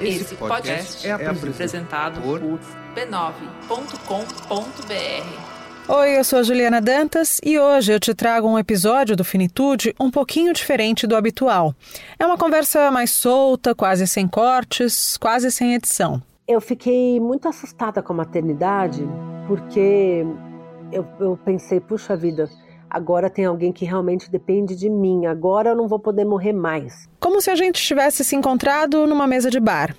Esse podcast é apresentado por b9.com.br. Oi, eu sou a Juliana Dantas e hoje eu te trago um episódio do Finitude um pouquinho diferente do habitual. É uma conversa mais solta, quase sem cortes, quase sem edição. Eu fiquei muito assustada com a maternidade porque eu, eu pensei, puxa vida, agora tem alguém que realmente depende de mim, agora eu não vou poder morrer mais. Como se a gente tivesse se encontrado numa mesa de bar.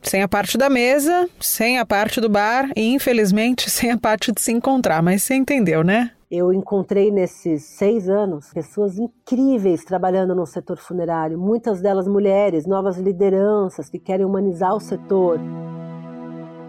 Sem a parte da mesa, sem a parte do bar e, infelizmente, sem a parte de se encontrar. Mas você entendeu, né? Eu encontrei nesses seis anos pessoas incríveis trabalhando no setor funerário, muitas delas mulheres, novas lideranças que querem humanizar o setor.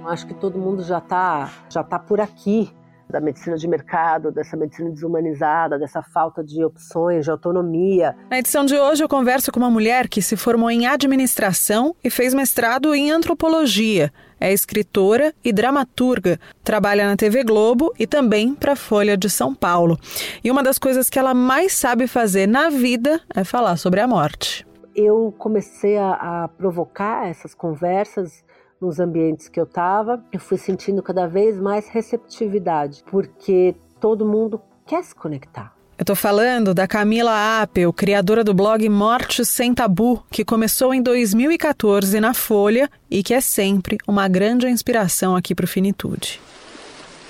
Acho que todo mundo já está já tá por aqui da medicina de mercado, dessa medicina desumanizada, dessa falta de opções, de autonomia. Na edição de hoje eu converso com uma mulher que se formou em administração e fez mestrado em antropologia. É escritora e dramaturga, trabalha na TV Globo e também para a Folha de São Paulo. E uma das coisas que ela mais sabe fazer na vida é falar sobre a morte. Eu comecei a, a provocar essas conversas nos ambientes que eu estava, eu fui sentindo cada vez mais receptividade, porque todo mundo quer se conectar. Eu tô falando da Camila Apel, criadora do blog Morte Sem Tabu, que começou em 2014 na Folha e que é sempre uma grande inspiração aqui para o Finitude.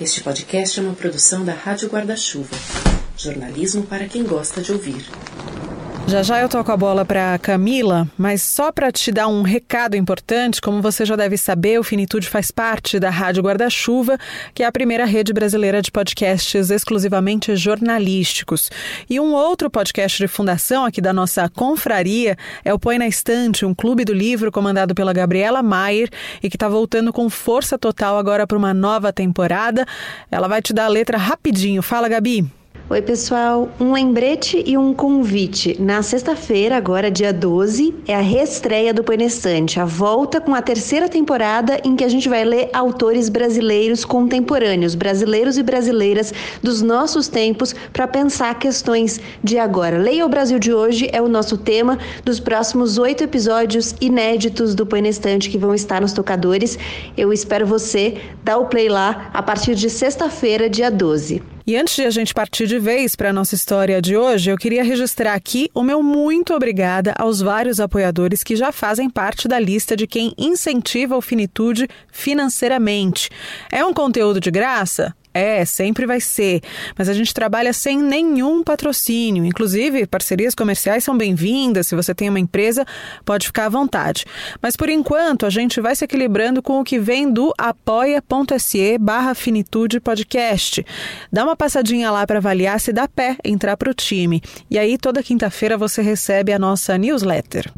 Este podcast é uma produção da Rádio Guarda-Chuva. Jornalismo para quem gosta de ouvir. Já já eu toco a bola para Camila, mas só para te dar um recado importante, como você já deve saber, o Finitude faz parte da Rádio Guarda-Chuva, que é a primeira rede brasileira de podcasts exclusivamente jornalísticos. E um outro podcast de fundação aqui da nossa confraria é o Põe na Estante, um clube do livro comandado pela Gabriela Maier e que está voltando com força total agora para uma nova temporada. Ela vai te dar a letra rapidinho. Fala, Gabi. Oi, pessoal. Um lembrete e um convite. Na sexta-feira, agora dia 12, é a reestreia do Poenestante, a volta com a terceira temporada em que a gente vai ler autores brasileiros contemporâneos, brasileiros e brasileiras dos nossos tempos, para pensar questões de agora. Leia o Brasil de hoje é o nosso tema dos próximos oito episódios inéditos do Poenestante que vão estar nos tocadores. Eu espero você. Dá o play lá a partir de sexta-feira, dia 12. E antes de a gente partir de vez para a nossa história de hoje, eu queria registrar aqui o meu muito obrigada aos vários apoiadores que já fazem parte da lista de quem incentiva o Finitude financeiramente. É um conteúdo de graça? É, sempre vai ser. Mas a gente trabalha sem nenhum patrocínio. Inclusive, parcerias comerciais são bem-vindas. Se você tem uma empresa, pode ficar à vontade. Mas por enquanto, a gente vai se equilibrando com o que vem do apoia.se barra finitude podcast. Dá uma passadinha lá para avaliar se dá pé entrar para o time. E aí, toda quinta-feira você recebe a nossa newsletter.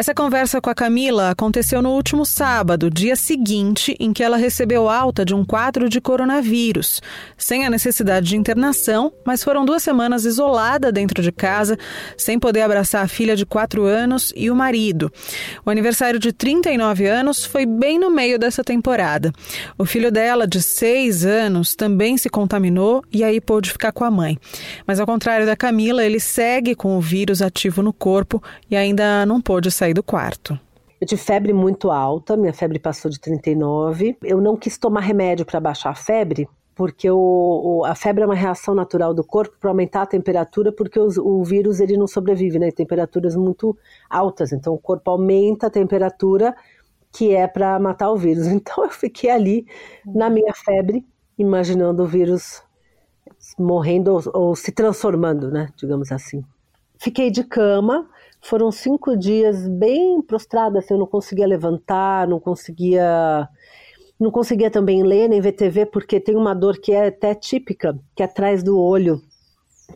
Essa conversa com a Camila aconteceu no último sábado, dia seguinte em que ela recebeu alta de um quadro de coronavírus, sem a necessidade de internação, mas foram duas semanas isolada dentro de casa, sem poder abraçar a filha de quatro anos e o marido. O aniversário de 39 anos foi bem no meio dessa temporada. O filho dela, de seis anos, também se contaminou e aí pôde ficar com a mãe. Mas ao contrário da Camila, ele segue com o vírus ativo no corpo e ainda não pôde sair do quarto. Eu tive febre muito alta, minha febre passou de 39. Eu não quis tomar remédio para baixar a febre, porque o, a febre é uma reação natural do corpo para aumentar a temperatura, porque os, o vírus ele não sobrevive né, em temperaturas muito altas. Então o corpo aumenta a temperatura que é para matar o vírus. Então eu fiquei ali na minha febre, imaginando o vírus morrendo ou, ou se transformando, né, digamos assim. Fiquei de cama, foram cinco dias bem prostrada, assim, eu não conseguia levantar, não conseguia não conseguia também ler nem ver TV porque tem uma dor que é até típica, que é atrás do olho.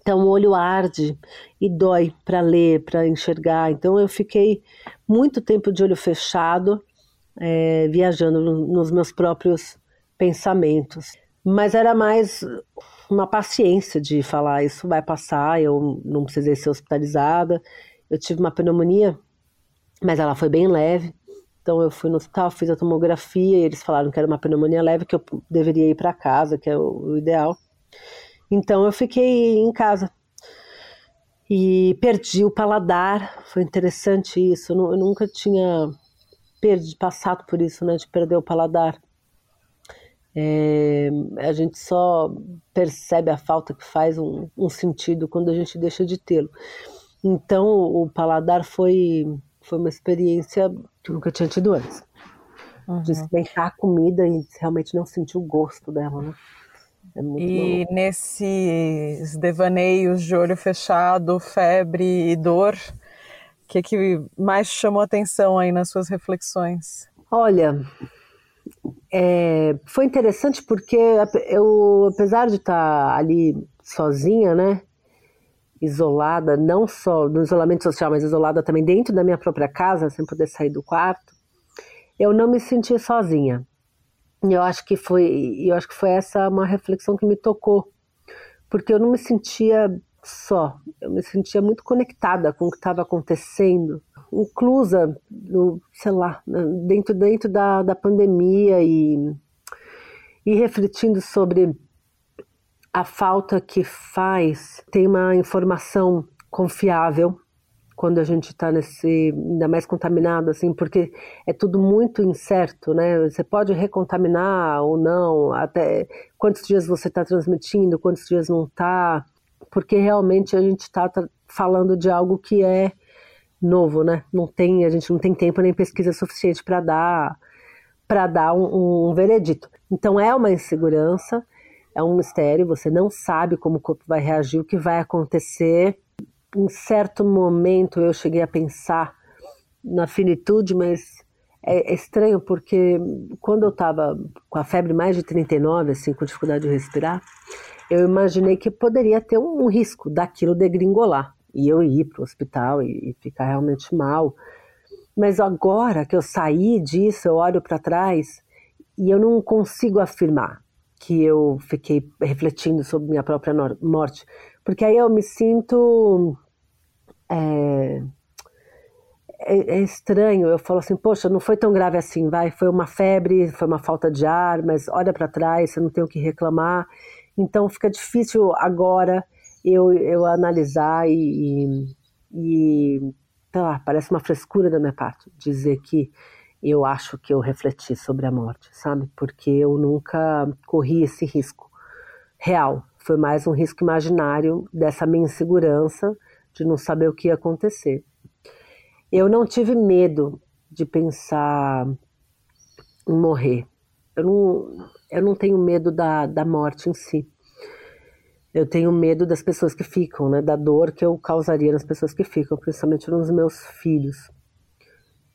Então o olho arde e dói para ler, para enxergar. Então eu fiquei muito tempo de olho fechado, é, viajando no, nos meus próprios pensamentos. Mas era mais uma paciência de falar isso vai passar, eu não precisei ser hospitalizada. Eu tive uma pneumonia, mas ela foi bem leve. Então eu fui no hospital, fiz a tomografia e eles falaram que era uma pneumonia leve, que eu deveria ir para casa, que é o, ideal. Então eu fiquei em casa. e perdi o paladar. Foi interessante isso. Eu nunca tinha perdi, passado por isso, né, de perder o paladar. É, a gente só percebe a falta que faz um, um sentido quando a gente deixa de tê-lo. Então, o paladar foi, foi uma experiência que eu nunca tinha tido antes. Uhum. De experimentar a comida e realmente não sentir o gosto dela, né? É e nesses devaneios de olho fechado, febre e dor, o que, que mais chamou atenção aí nas suas reflexões? Olha, é, foi interessante porque eu, apesar de estar ali sozinha, né, isolada, não só no isolamento social, mas isolada também dentro da minha própria casa, sem poder sair do quarto, eu não me senti sozinha. E eu acho que foi, eu acho que foi essa uma reflexão que me tocou, porque eu não me sentia só, eu me sentia muito conectada com o que estava acontecendo, inclusa no, sei lá, dentro dentro da, da pandemia e e refletindo sobre a falta que faz ter uma informação confiável quando a gente está nesse ainda mais contaminado assim porque é tudo muito incerto né? Você pode recontaminar ou não até quantos dias você está transmitindo quantos dias não está porque realmente a gente está tá falando de algo que é novo né? Não tem a gente não tem tempo nem pesquisa suficiente para dar para dar um, um veredito. Então é uma insegurança é um mistério você não sabe como o corpo vai reagir o que vai acontecer em certo momento eu cheguei a pensar na finitude, mas é, é estranho porque quando eu estava com a febre mais de 39, assim, com dificuldade de respirar, eu imaginei que poderia ter um, risco daquilo degringolar e eu ir para o hospital e ficar realmente mal. Mas agora que eu saí disso, eu olho para trás e eu não consigo afirmar que eu fiquei refletindo sobre minha própria morte, porque aí eu me sinto é, é, é, estranho. Eu falo assim, poxa, não foi tão grave assim, vai. Foi uma febre, foi uma falta de ar, mas olha para trás, você não tem o que reclamar. Então fica difícil agora eu, eu analisar e, e, e lá, parece uma frescura da minha parte dizer que eu acho que eu refleti sobre a morte, sabe? Porque eu nunca corri esse risco real. Foi mais um risco imaginário dessa minha insegurança de não saber o que ia acontecer. Eu não tive medo de pensar em morrer. Eu não, eu não tenho medo da, da morte em si. Eu tenho medo das pessoas que ficam, né? Da dor que eu causaria nas pessoas que ficam, principalmente nos meus filhos.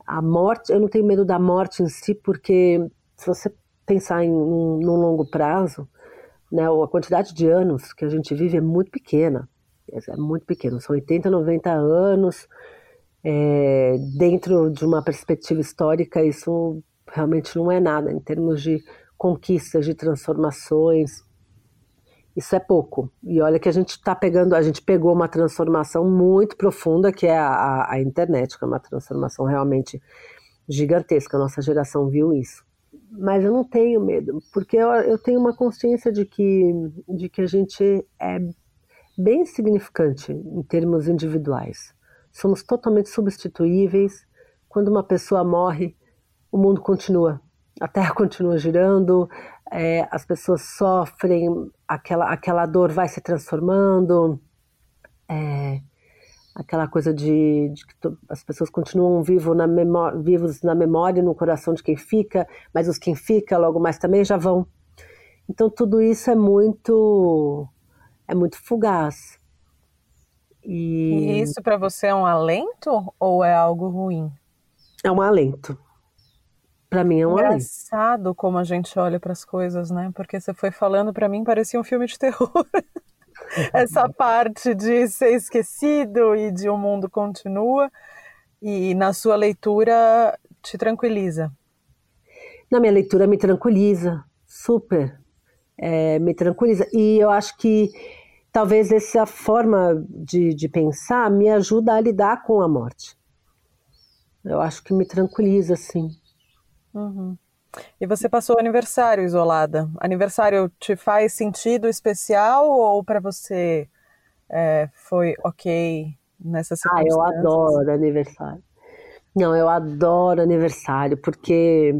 A morte, eu não tenho medo da morte em si, porque se você pensar em um, num longo prazo, né, a quantidade de anos que a gente vive é muito pequena é muito pequeno, são 80, 90 anos. É, dentro de uma perspectiva histórica, isso realmente não é nada em termos de conquistas, de transformações. Isso é pouco. E olha que a gente está pegando, a gente pegou uma transformação muito profunda, que é a, a, a internet, que é uma transformação realmente gigantesca. A nossa geração viu isso. Mas eu não tenho medo, porque eu, eu tenho uma consciência de que, de que a gente é bem significante em termos individuais. Somos totalmente substituíveis. Quando uma pessoa morre, o mundo continua, a Terra continua girando, é, as pessoas sofrem, aquela, aquela dor vai se transformando, é, aquela coisa de, de que as pessoas continuam vivo na memória, vivos na memória e no coração de quem fica, mas os quem fica logo mais também já vão. Então tudo isso é muito é muito fugaz. E, e isso para você é um alento ou é algo ruim? É um alento. Para mim é um Engraçado como a gente olha para as coisas, né? Porque você foi falando para mim parecia um filme de terror. Essa parte de ser esquecido e de o um mundo continua e na sua leitura te tranquiliza. Na minha leitura me tranquiliza, super, é, me tranquiliza. E eu acho que talvez essa forma de, de pensar me ajuda a lidar com a morte. Eu acho que me tranquiliza, sim. Uhum. E você passou o aniversário isolada. Aniversário te faz sentido especial ou para você é, foi ok nessa? Ah, eu adoro aniversário. Não, eu adoro aniversário, porque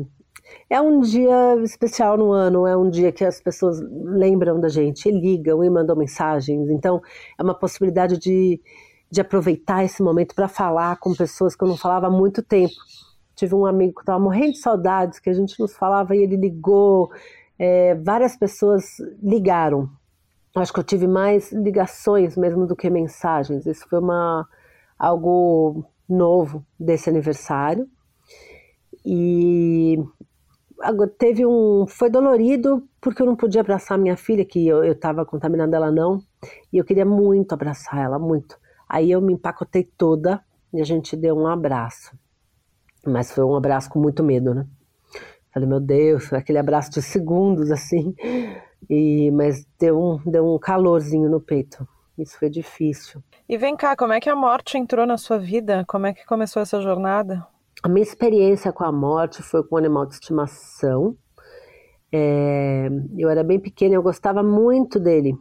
é um dia especial no ano, é um dia que as pessoas lembram da gente, ligam e mandam mensagens. Então, é uma possibilidade de, de aproveitar esse momento para falar com pessoas que eu não falava há muito tempo. Tive um amigo que estava morrendo de saudades, que a gente nos falava e ele ligou. É, várias pessoas ligaram. Acho que eu tive mais ligações mesmo do que mensagens. Isso foi uma, algo novo desse aniversário. E teve um. Foi dolorido porque eu não podia abraçar minha filha, que eu estava contaminando ela não. E eu queria muito abraçar ela, muito. Aí eu me empacotei toda e a gente deu um abraço. Mas foi um abraço com muito medo, né? Falei, meu Deus, aquele abraço de segundos assim. E, mas deu um, deu um calorzinho no peito. Isso foi difícil. E vem cá, como é que a morte entrou na sua vida? Como é que começou essa jornada? A minha experiência com a morte foi com um animal de estimação. É, eu era bem pequena, eu gostava muito dele,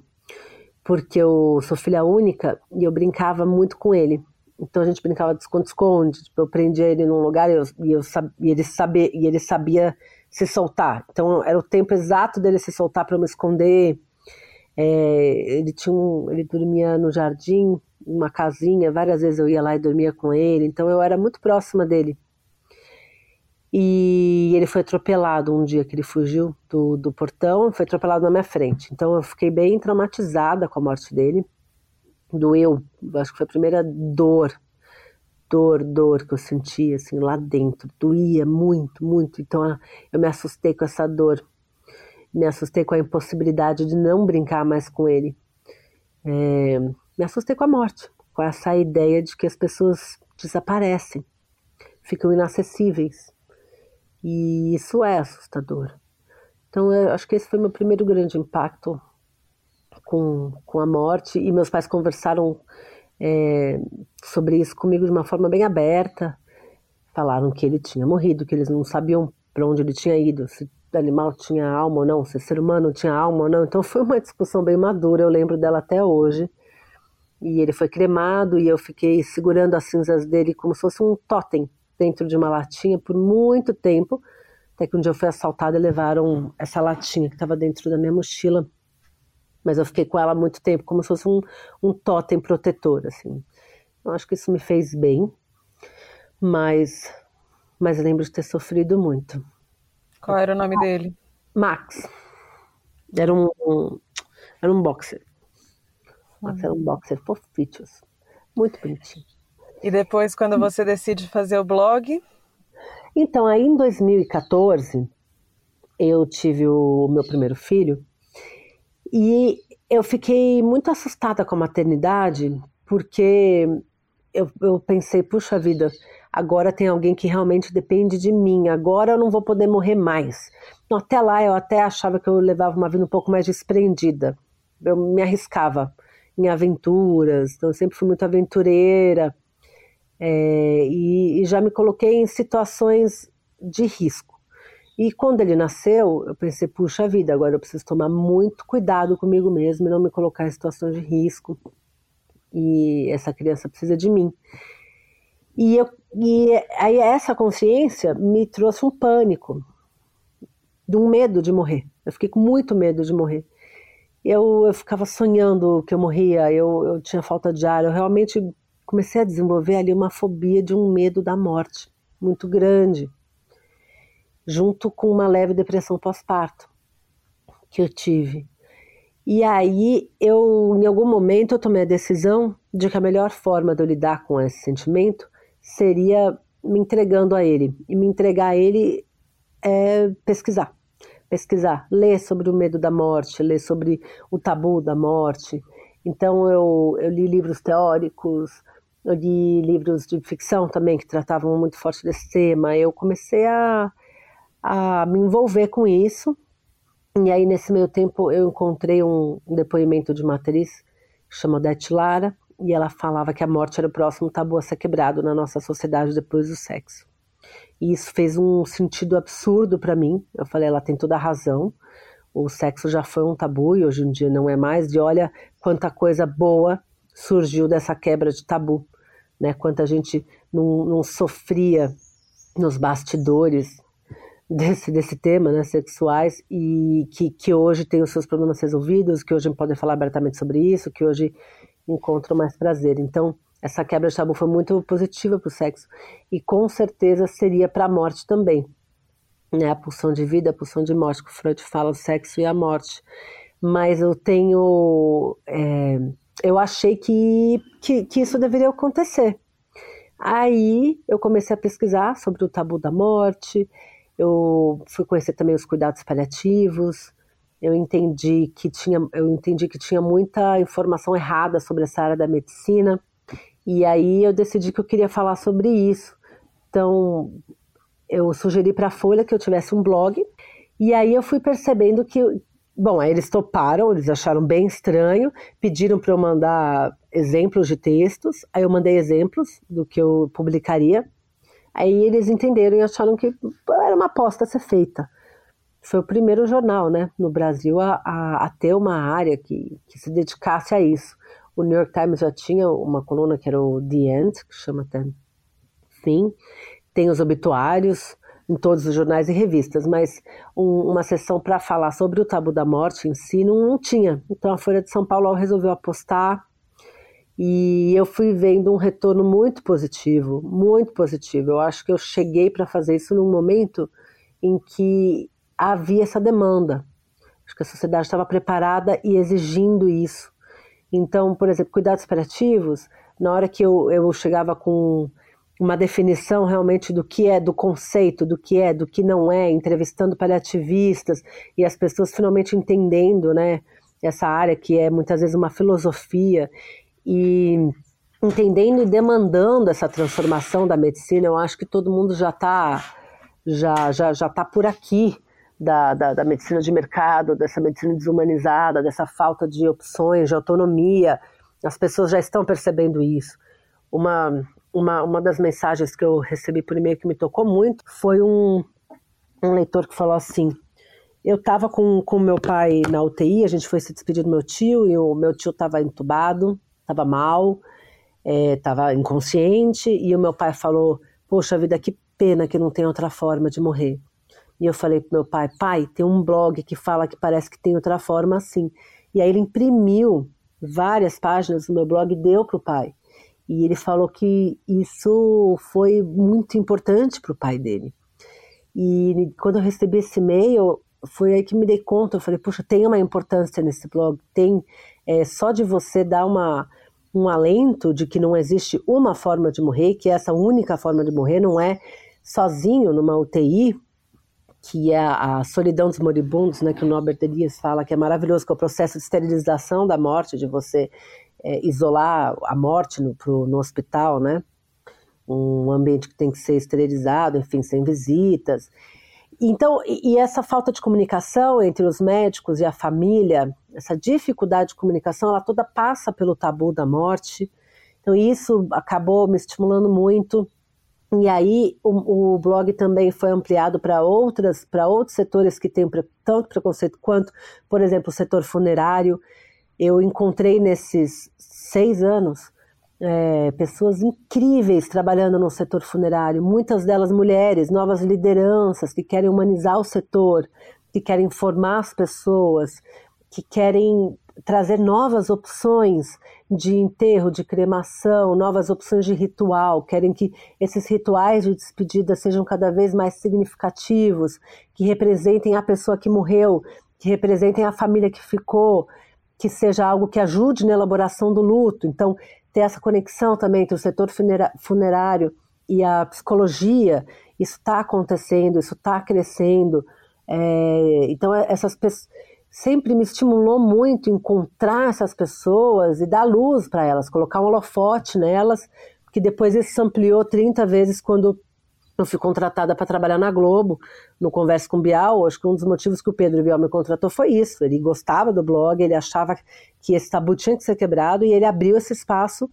porque eu sou filha única e eu brincava muito com ele. Então a gente brincava de esconde-esconde, tipo, eu prendia ele num lugar e, eu, e, eu, e, ele sabia, e ele sabia se soltar. Então era o tempo exato dele se soltar para eu me esconder. É, ele tinha um, ele dormia no jardim, uma casinha, várias vezes eu ia lá e dormia com ele, então eu era muito próxima dele. E ele foi atropelado um dia que ele fugiu do, do portão, foi atropelado na minha frente. Então eu fiquei bem traumatizada com a morte dele. Doeu, acho que foi a primeira dor, dor, dor que eu senti assim lá dentro. Doía muito, muito. Então eu me assustei com essa dor. Me assustei com a impossibilidade de não brincar mais com ele. É, me assustei com a morte, com essa ideia de que as pessoas desaparecem, ficam inacessíveis. E isso é assustador. Então, eu acho que esse foi meu primeiro grande impacto com, com a morte. E meus pais conversaram é, sobre isso comigo de uma forma bem aberta. Falaram que ele tinha morrido, que eles não sabiam para onde ele tinha ido, se o animal tinha alma ou não, se o ser humano tinha alma ou não. Então, foi uma discussão bem madura, eu lembro dela até hoje. E ele foi cremado e eu fiquei segurando as cinzas dele como se fosse um totem dentro de uma latinha por muito tempo, até que um dia eu fui assaltada e levaram essa latinha que estava dentro da minha mochila. Mas eu fiquei com ela muito tempo, como se fosse um, um totem protetor, assim. Eu acho que isso me fez bem, mas, mas lembro de ter sofrido muito. Qual era o nome dele? Max. Era um, um era um boxer. Max era um boxer fofitos. Muito bonitinho. E depois, quando você decide fazer o blog? Então, aí em 2014, eu tive o meu primeiro filho e eu fiquei muito assustada com a maternidade, porque eu, eu pensei, puxa vida, agora tem alguém que realmente depende de mim, agora eu não vou poder morrer mais. Então, até lá eu até achava que eu levava uma vida um pouco mais desprendida, eu me arriscava em aventuras, então eu sempre fui muito aventureira. É, e, e já me coloquei em situações de risco. E quando ele nasceu, eu pensei, puxa vida, agora eu preciso tomar muito cuidado comigo mesmo e não me colocar em situações de risco. E essa criança precisa de mim. E, eu, e aí essa consciência me trouxe um pânico, de um medo de morrer. Eu fiquei com muito medo de morrer. Eu, eu ficava sonhando que eu morria, eu, eu tinha falta de ar, eu realmente comecei a desenvolver ali uma fobia de um medo da morte muito grande, junto com uma leve depressão pós-parto que eu tive. E aí eu, em algum momento, eu tomei a decisão de que a melhor forma de eu lidar com esse sentimento seria me entregando a ele. E me entregar a ele é pesquisar. Pesquisar, ler sobre o medo da morte, ler sobre o tabu da morte. Então eu, eu li livros teóricos, eu li livros de ficção também que tratavam muito forte desse tema. Eu comecei a, a me envolver com isso. E aí, nesse meio tempo, eu encontrei um, depoimento de uma atriz que chama Odete Lara, e ela falava que a morte era o próximo tabu a ser quebrado na nossa sociedade depois do sexo. E isso fez um sentido absurdo para mim. Eu falei, ela tem toda a razão. O sexo já foi um tabu e hoje em dia não é mais. E olha quanta coisa boa surgiu dessa quebra de tabu, né? Quanta gente não, não sofria nos bastidores desse, desse tema, né, sexuais, e que, que hoje tem os seus problemas resolvidos, que hoje podem falar abertamente sobre isso, que hoje encontram mais prazer. Então, essa quebra de tabu foi muito positiva para o sexo, e com certeza seria para a morte também. Né, a pulsão de vida, a pulsão de morte, que o Freud fala, o sexo e a morte. Mas eu tenho. É, eu achei que, que, que isso deveria acontecer. Aí eu comecei a pesquisar sobre o tabu da morte, eu fui conhecer também os cuidados paliativos. Eu entendi que tinha, eu entendi que tinha muita informação errada sobre essa área da medicina. E aí eu decidi que eu queria falar sobre isso. Então, eu sugeri para a Folha que eu tivesse um blog. E aí eu fui percebendo que, bom, aí eles toparam, eles acharam bem estranho, pediram para eu mandar exemplos de textos. Aí eu mandei exemplos do que eu publicaria. Aí eles entenderam e acharam que era uma aposta a ser feita. Foi o primeiro jornal né, no Brasil a, a, a ter uma área que, que se dedicasse a isso. O New York Times já tinha uma coluna que era o The End, que chama até Fim. Tem os obituários em todos os jornais e revistas, mas um, uma sessão para falar sobre o tabu da morte em si não, não tinha. Então a Folha de São Paulo resolveu apostar e eu fui vendo um retorno muito positivo, muito positivo. Eu acho que eu cheguei para fazer isso num momento em que havia essa demanda. Acho que a sociedade estava preparada e exigindo isso. Então, por exemplo, cuidados paliativos, na hora que eu, eu chegava com uma definição realmente do que é, do conceito, do que é, do que não é, entrevistando paliativistas e as pessoas finalmente entendendo, né, essa área que é muitas vezes uma filosofia e entendendo e demandando essa transformação da medicina, eu acho que todo mundo já está já, já, já tá por aqui da, da, da, medicina de mercado, dessa medicina desumanizada, dessa falta de opções, de autonomia. As pessoas já estão percebendo isso. Uma, uma, uma das mensagens que eu recebi por e-mail que me tocou muito foi um, um leitor que falou assim: eu estava com o meu pai na UTI, a gente foi se despedir do meu tio e o meu tio estava entubado estava mal, estava é, inconsciente, e o meu pai falou: Poxa vida, que pena que não tem outra forma de morrer. E eu falei pro meu pai: Pai, tem um blog que fala que parece que tem outra forma assim. E aí ele imprimiu várias páginas do meu blog e deu pro pai. E ele falou que isso foi muito importante para o pai dele. E quando eu recebi esse e-mail, foi aí que me dei conta. Eu falei, puxa, tem uma importância nesse blog, tem é, só de você dar uma, um alento de que não existe uma forma de morrer, que essa única forma de morrer não é sozinho numa UTI, que é a solidão dos moribundos, né, que o Norbert Elias fala que é maravilhoso, que é o processo de esterilização da morte, de você é, isolar a morte no, pro, no hospital, né, um ambiente que tem que ser esterilizado, enfim, sem visitas. Então, e, essa falta de comunicação entre os médicos e a família, essa dificuldade de comunicação, ela toda passa pelo tabu da morte. Então, isso acabou me estimulando muito. E aí, o, o blog também foi ampliado para outras, para outros setores que têm tanto preconceito quanto, por exemplo, o setor funerário. Eu encontrei nesses seis anos é, pessoas incríveis trabalhando no setor funerário, muitas delas mulheres, novas lideranças que querem humanizar o setor, que querem formar as pessoas, que querem trazer novas opções de enterro, de cremação, novas opções de ritual, querem que esses rituais de despedida sejam cada vez mais significativos, que representem a pessoa que morreu, que representem a família que ficou, que seja algo que ajude na elaboração do luto. Então, ter essa conexão também entre o setor funerário e a psicologia, isso está acontecendo, isso está crescendo. É, então, é, essas pessoas sempre me estimulou muito encontrar essas pessoas e dar luz para elas, colocar um holofote nelas, que depois isso se ampliou 30 vezes quando eu fui contratada para trabalhar na Globo, no Conversa com Bial. Acho que um dos motivos que o Pedro Bial me contratou foi isso. Ele gostava do blog, ele achava que esse tabu tinha que ser quebrado e ele abriu esse espaço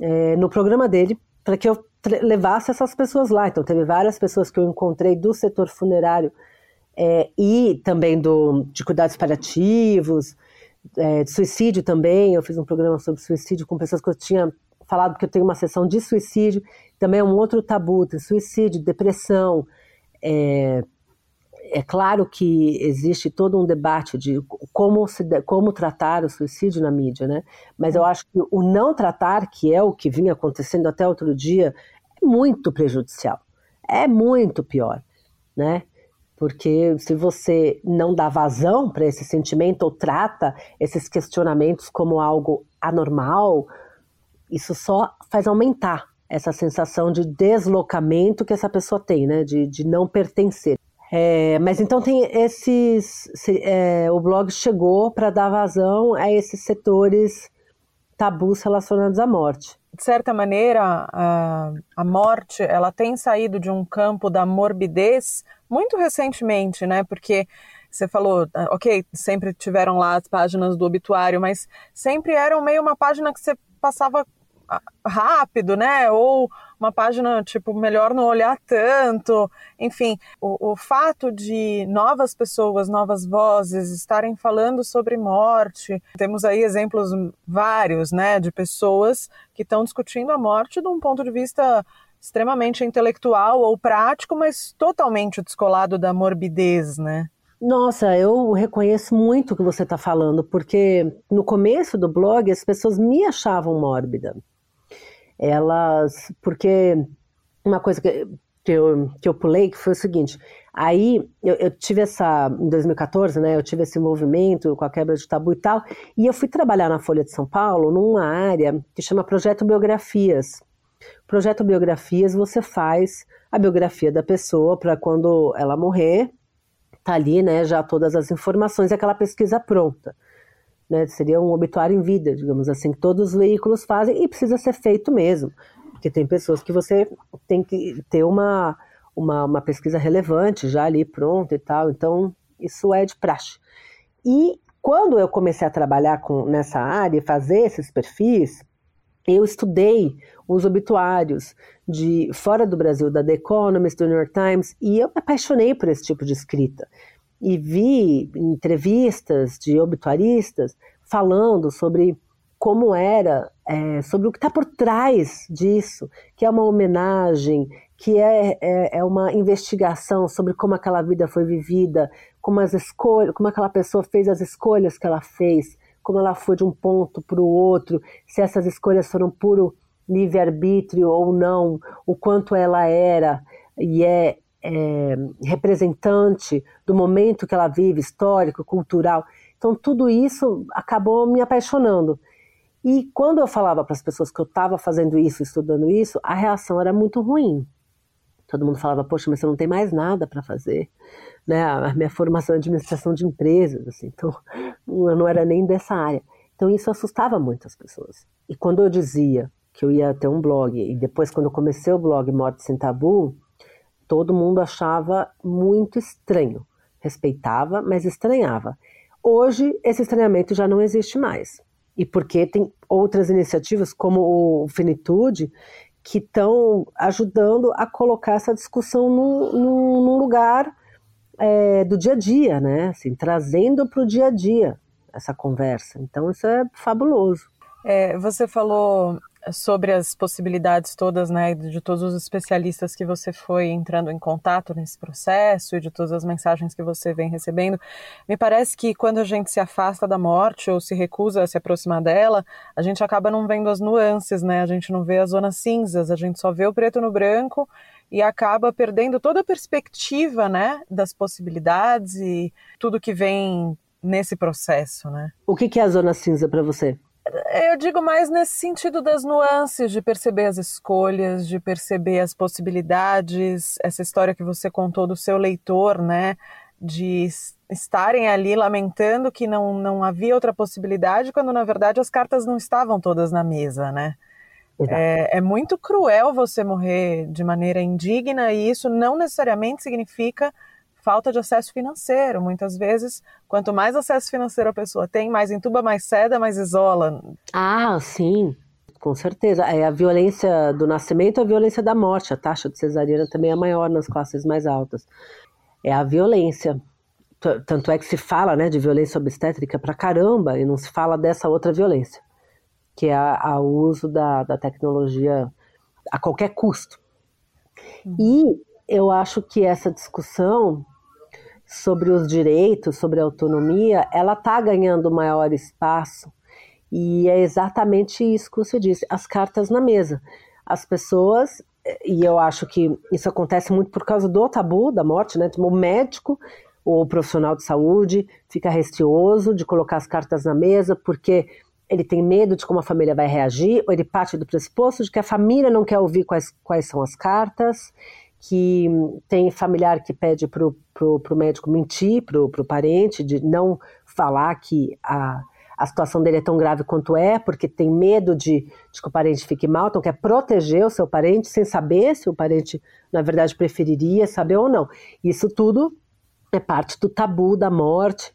é, no programa dele para que eu levasse essas pessoas lá. Então, teve várias pessoas que eu encontrei do setor funerário é, e também do, de cuidados paliativos, é, de suicídio também. Eu fiz um programa sobre suicídio com pessoas que eu tinha falado que eu tenho uma sessão de suicídio. Também é um outro tabu, tem suicídio, depressão. É, é claro que existe todo um debate de como, se, como tratar o suicídio na mídia, né? Mas eu acho que o não tratar, que é o que vinha acontecendo até outro dia, é muito prejudicial. É muito pior, né? Porque se você não dá vazão para esse sentimento ou trata esses questionamentos como algo anormal, isso só faz aumentar essa sensação de deslocamento que essa pessoa tem, né? De, de não pertencer. É, mas então tem esses. É, o blog chegou para dar vazão a esses setores tabus relacionados à morte. De certa maneira, a, a morte ela tem saído de um campo da morbidez muito recentemente, né? Porque você falou, ah, ok, sempre tiveram lá as páginas do obituário, mas sempre eram meio uma página que você passava rápido, né? Ou uma página, tipo, melhor não olhar tanto. Enfim, o, o fato de novas pessoas, novas vozes estarem falando sobre morte. Temos aí exemplos vários, né? De pessoas que estão discutindo a morte de um ponto de vista extremamente intelectual ou prático, mas totalmente descolado da morbidez, né? Nossa, eu reconheço muito o que você está falando, porque no começo do blog as pessoas me achavam mórbida elas. Porque uma coisa que, que, eu, que eu pulei que foi o seguinte: aí eu, eu, tive essa. Em 2014, né? Eu tive esse movimento com a quebra de tabu e tal, e eu fui trabalhar na Folha de São Paulo numa área que chama Projeto Biografias. Projeto Biografias, você faz a biografia da pessoa para quando ela morrer, tá ali, né, já todas as informações, aquela pesquisa pronta né? Seria um obituário em vida, digamos assim, que todos os veículos fazem e precisa ser feito mesmo, porque tem pessoas que você tem que ter uma, uma, uma pesquisa relevante já ali pronta e tal, então isso é de praxe. E quando eu comecei a trabalhar com, nessa área, fazer esses perfis, eu estudei os obituários de fora do Brasil, da The Economist, do New York Times, e eu me apaixonei por esse tipo de escrita e vi entrevistas de obituaristas falando sobre como era, é, sobre o que está por trás disso, que é uma homenagem, que é, é, é, uma investigação sobre como aquela vida foi vivida, como as escolhas, como aquela pessoa fez as escolhas que ela fez, como ela foi de um ponto para o outro, se essas escolhas foram puro livre-arbítrio ou não, o quanto ela era e é é, representante do momento que ela vive, histórico, cultural. Então, tudo isso acabou me apaixonando. E quando eu falava para as pessoas que eu estava fazendo isso, estudando isso, a reação era muito ruim. Todo mundo falava, poxa, mas você não tem mais nada para fazer. Né? A minha formação é administração de empresas, assim, então eu não era nem dessa área. Então isso assustava muito as pessoas. E quando eu dizia que eu ia ter um blog, e depois quando eu comecei o blog Morte Sem Tabu, todo mundo achava muito estranho. Respeitava, mas estranhava. Hoje, esse estranhamento já não existe mais. E porque tem outras iniciativas, como o Finitude, que estão ajudando a colocar essa discussão num, lugar é, do dia a dia, né? Assim, trazendo para o dia a dia essa conversa. Então, isso é fabuloso. É, você falou sobre as possibilidades todas, né, de todos os especialistas que você foi entrando em contato nesse processo e de todas as mensagens que você vem recebendo. Me parece que quando a gente se afasta da morte ou se recusa a se aproximar dela, a gente acaba não vendo as nuances, né? A gente não vê as zonas cinzas, a gente só vê o preto no branco e acaba perdendo toda a perspectiva, né, das possibilidades e tudo que vem nesse processo, né? O que é a zona cinza para você? Eu digo mais nesse sentido das nuances, de perceber as escolhas, de perceber as possibilidades, essa história que você contou do seu leitor, né? De estarem ali lamentando que não, não havia outra possibilidade, quando na verdade as cartas não estavam todas na mesa, né? É, é, muito cruel você morrer de maneira indigna e isso não necessariamente significa falta de acesso financeiro. Muitas vezes, quanto mais acesso financeiro a pessoa tem, mais entuba, mais ceda, mais isola. Ah, sim. Com certeza. É a violência do nascimento, a violência da morte. A taxa de cesariana também é maior nas classes mais altas. É a violência tanto é que se fala né, de violência obstétrica para caramba e não se fala dessa outra violência, que é o uso da, da tecnologia a qualquer custo. Uhum. E eu acho que essa discussão sobre os direitos, sobre a autonomia, ela está ganhando maior espaço e é exatamente isso que você disse, as cartas na mesa. As pessoas, e eu acho que isso acontece muito por causa do tabu da morte, né? O médico ou o profissional de saúde fica receoso de colocar as cartas na mesa porque ele tem medo de como a família vai reagir, ou ele parte do pressuposto de que a família não quer ouvir quais, quais são as cartas, que tem familiar que pede para o médico mentir para o parente, de não falar que a, a situação dele é tão grave quanto é, porque tem medo de, de, que o parente fique mal, então quer proteger o seu parente sem saber se o parente, na verdade, preferiria saber ou não. Isso tudo é parte do tabu da morte.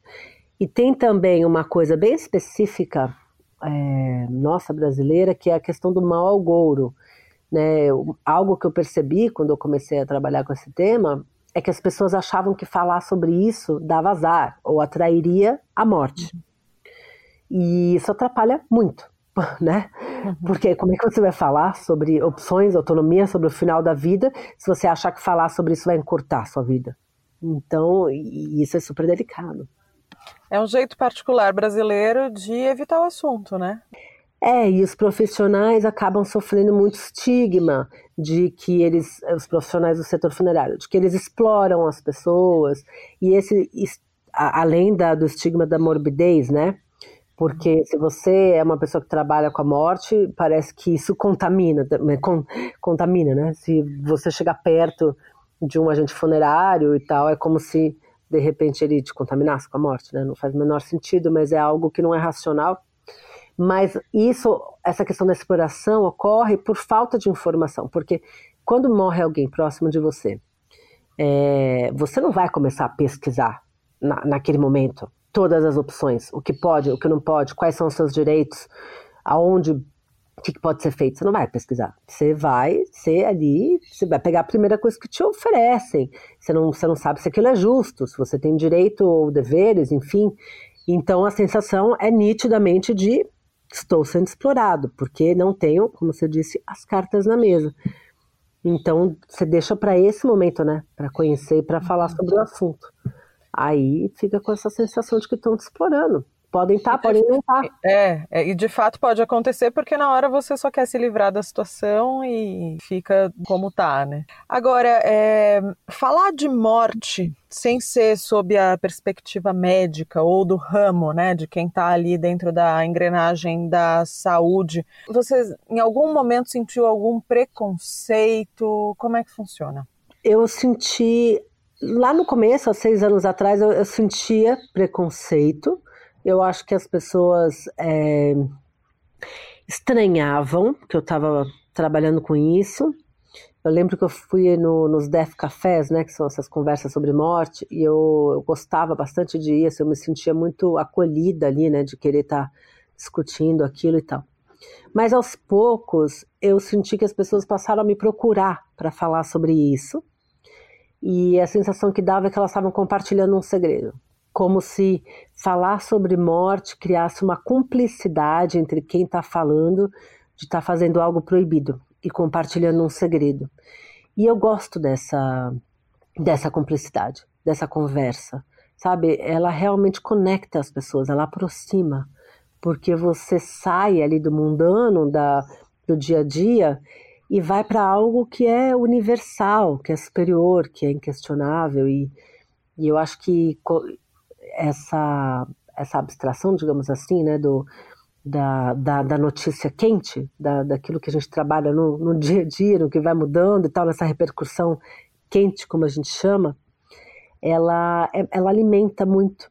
E tem também uma coisa bem específica é, nossa brasileira, que é a questão do mal ao gouro. Né? Algo que eu percebi quando eu comecei a trabalhar com esse tema é que as pessoas achavam que falar sobre isso dava azar ou atrairia a morte. E isso atrapalha muito, né? Uhum. Porque como é que você vai falar sobre opções, autonomia, sobre o final da vida, se você achar que falar sobre isso vai encurtar a sua vida? Então, isso é super delicado. É um jeito particular brasileiro de evitar o assunto, né? É, e os profissionais acabam sofrendo muito estigma de que eles, os profissionais do setor funerário, de que eles exploram as pessoas, e esse, além da, do estigma da morbidez, né? Porque se você é uma pessoa que trabalha com a morte, parece que isso contamina, contamina, né? Se você chegar perto de um agente funerário e tal, é como se de repente ele te contaminasse com a morte, né? Não faz o menor sentido, mas é algo que não é racional. Mas isso, essa questão da exploração ocorre por falta de informação, porque quando morre alguém próximo de você, é, você não vai começar a pesquisar na, naquele momento todas as opções, o que pode, o que não pode, quais são os seus direitos, aonde o que, pode ser feito? Você não vai pesquisar. Você vai ser ali, você vai pegar a primeira coisa que te oferecem. Você não, você não sabe se aquilo é justo, se você tem direito ou deveres, enfim. Então a sensação é nitidamente de estou sendo explorado, porque não tenho, como você disse, as cartas na mesa. Então você deixa para esse momento, né? Para conhecer e para falar sobre o assunto. Aí fica com essa sensação de que estão te explorando. Podem estar, tá, podem não estar. Tá. É, é, e de fato pode acontecer porque na hora você só quer se livrar da situação e fica como tá, né? Agora, é, falar de morte sem ser sob a perspectiva médica ou do ramo, né, de quem está ali dentro da engrenagem da saúde, você em algum momento sentiu algum preconceito? Como é que funciona? Eu senti lá no começo, há seis anos atrás, eu, eu sentia preconceito eu acho que as pessoas é, estranhavam que eu estava trabalhando com isso. Eu lembro que eu fui no, nos Death Cafés, né, que são essas conversas sobre morte, e eu, eu gostava bastante de isso, eu me sentia muito acolhida ali, né, de querer estar tá discutindo aquilo e tal. Mas aos poucos eu senti que as pessoas passaram a me procurar para falar sobre isso, e a sensação que dava é que elas estavam compartilhando um segredo como se falar sobre morte criasse uma cumplicidade entre quem está falando de estar tá fazendo algo proibido e compartilhando um segredo. E eu gosto dessa, dessa cumplicidade, dessa conversa, sabe? Ela realmente conecta as pessoas, ela aproxima, porque você sai ali do mundano, da, do dia a dia e vai para algo que é universal, que é superior, que é inquestionável e, e eu acho que essa, essa abstração, digamos assim, né, do, da, da, da, notícia quente, da, daquilo que a gente trabalha no, no dia a dia, no que vai mudando e tal, nessa repercussão quente, como a gente chama, ela, é, ela alimenta muito.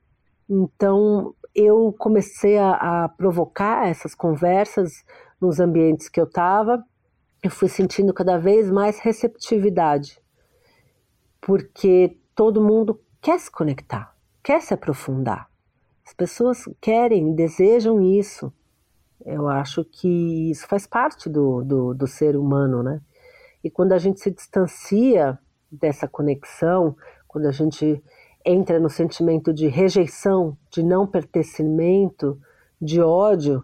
Então, eu comecei a, a provocar essas conversas nos ambientes que eu estava, eu fui sentindo cada vez mais receptividade, porque todo mundo quer se conectar quer se aprofundar. As pessoas querem, desejam isso. Eu acho que isso faz parte do, do, do ser humano, né? E quando a gente se distancia dessa conexão, quando a gente entra no sentimento de rejeição, de não pertencimento, de ódio,